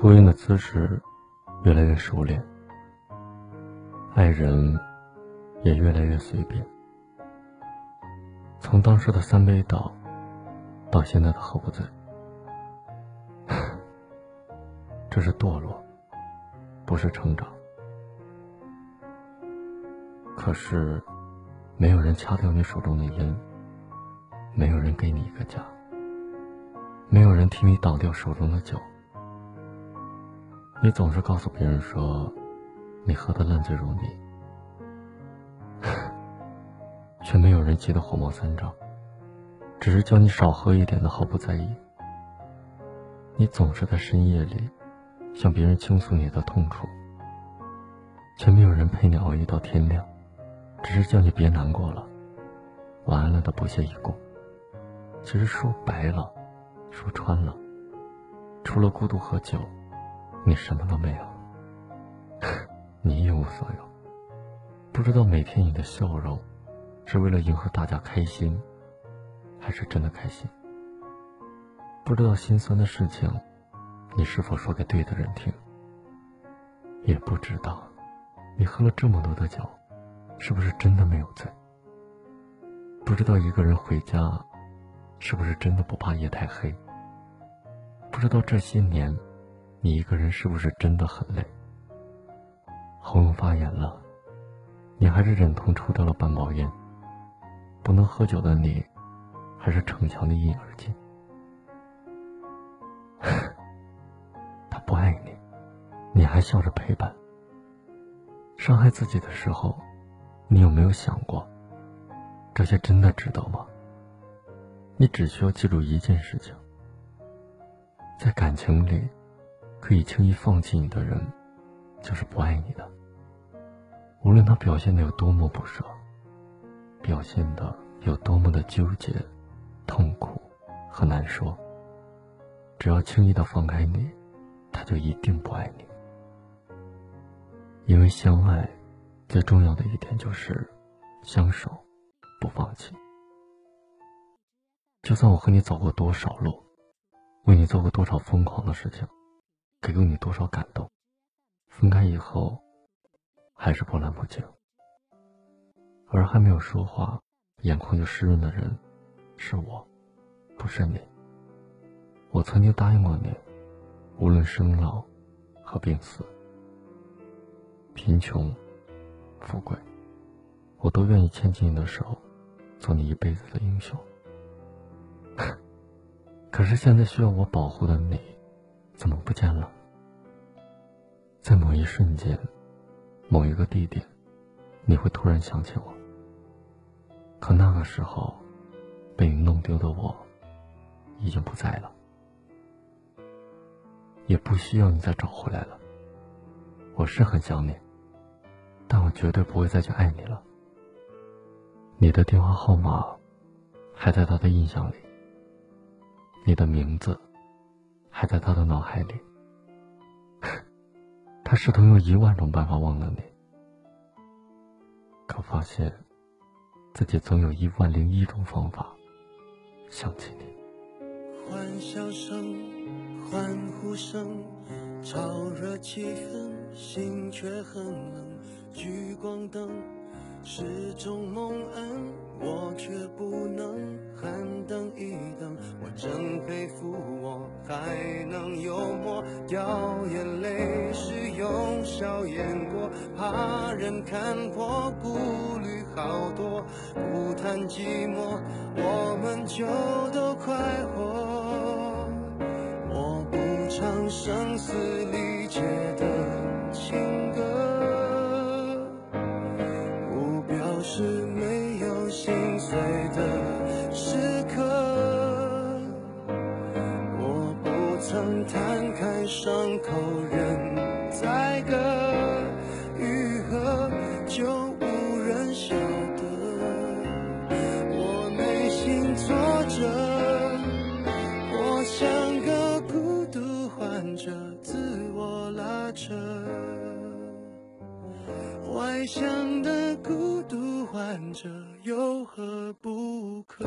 抽烟的姿势越来越熟练，爱人也越来越随便。从当时的三杯倒，到现在的喝不醉，这是堕落，不是成长。可是，没有人掐掉你手中的烟，没有人给你一个家，没有人替你倒掉手中的酒。你总是告诉别人说，你喝得烂醉如泥，却没有人急得火冒三丈，只是叫你少喝一点的毫不在意。你总是在深夜里向别人倾诉你的痛楚，却没有人陪你熬夜到天亮，只是叫你别难过了，晚安了的不屑一顾。其实说白了，说穿了，除了孤独和酒。你什么都没有，你一无所有。不知道每天你的笑容，是为了迎合大家开心，还是真的开心？不知道心酸的事情，你是否说给对的人听？也不知道，你喝了这么多的酒，是不是真的没有醉？不知道一个人回家，是不是真的不怕夜太黑？不知道这些年。你一个人是不是真的很累？喉咙发炎了，你还是忍痛抽掉了半包烟。不能喝酒的你，还是逞强的一饮而尽。他不爱你，你还笑着陪伴。伤害自己的时候，你有没有想过，这些真的值得吗？你只需要记住一件事情，在感情里。可以轻易放弃你的人，就是不爱你的。无论他表现的有多么不舍，表现的有多么的纠结、痛苦和难说，只要轻易的放开你，他就一定不爱你。因为相爱，最重要的一点就是相守，不放弃。就算我和你走过多少路，为你做过多少疯狂的事情。给过你多少感动？分开以后，还是波澜不惊。而还没有说话，眼眶就湿润的人，是我，不是你。我曾经答应过你，无论生老和病死，贫穷、富贵，我都愿意牵起你的手，做你一辈子的英雄。可是现在需要我保护的你。怎么不见了？在某一瞬间，某一个地点，你会突然想起我。可那个时候，被你弄丢的我，已经不在了，也不需要你再找回来了。我是很想你，但我绝对不会再去爱你了。你的电话号码，还在他的印象里。你的名字。还在他的脑海里，他试图用一万种办法忘了你，可发现自己总有一万零一种方法想起你。欢笑声、欢呼声，炒热气氛，心却很冷。聚光灯。是种蒙恩，我却不能掉眼泪时用笑掩过，怕人看破，顾虑好多。不谈寂寞，我们就都快活。我不唱声嘶力竭的情歌，不表示没有心碎的时刻。我不曾谈。伤口任宰割，愈合就无人晓得。我内心挫折，我像个孤独患者，自我拉扯。外向的孤独患者有何不可？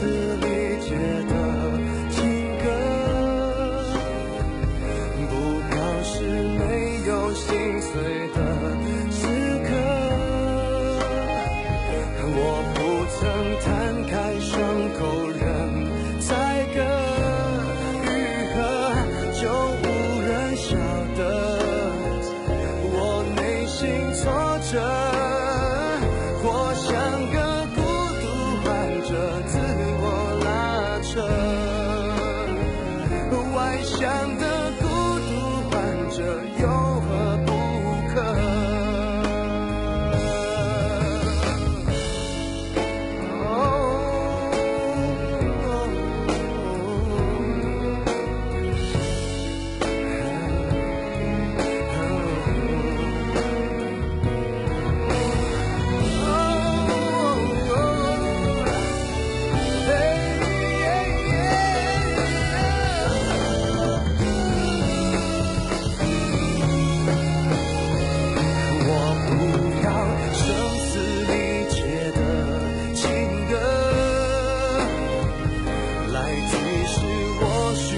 声嘶力想的是，我需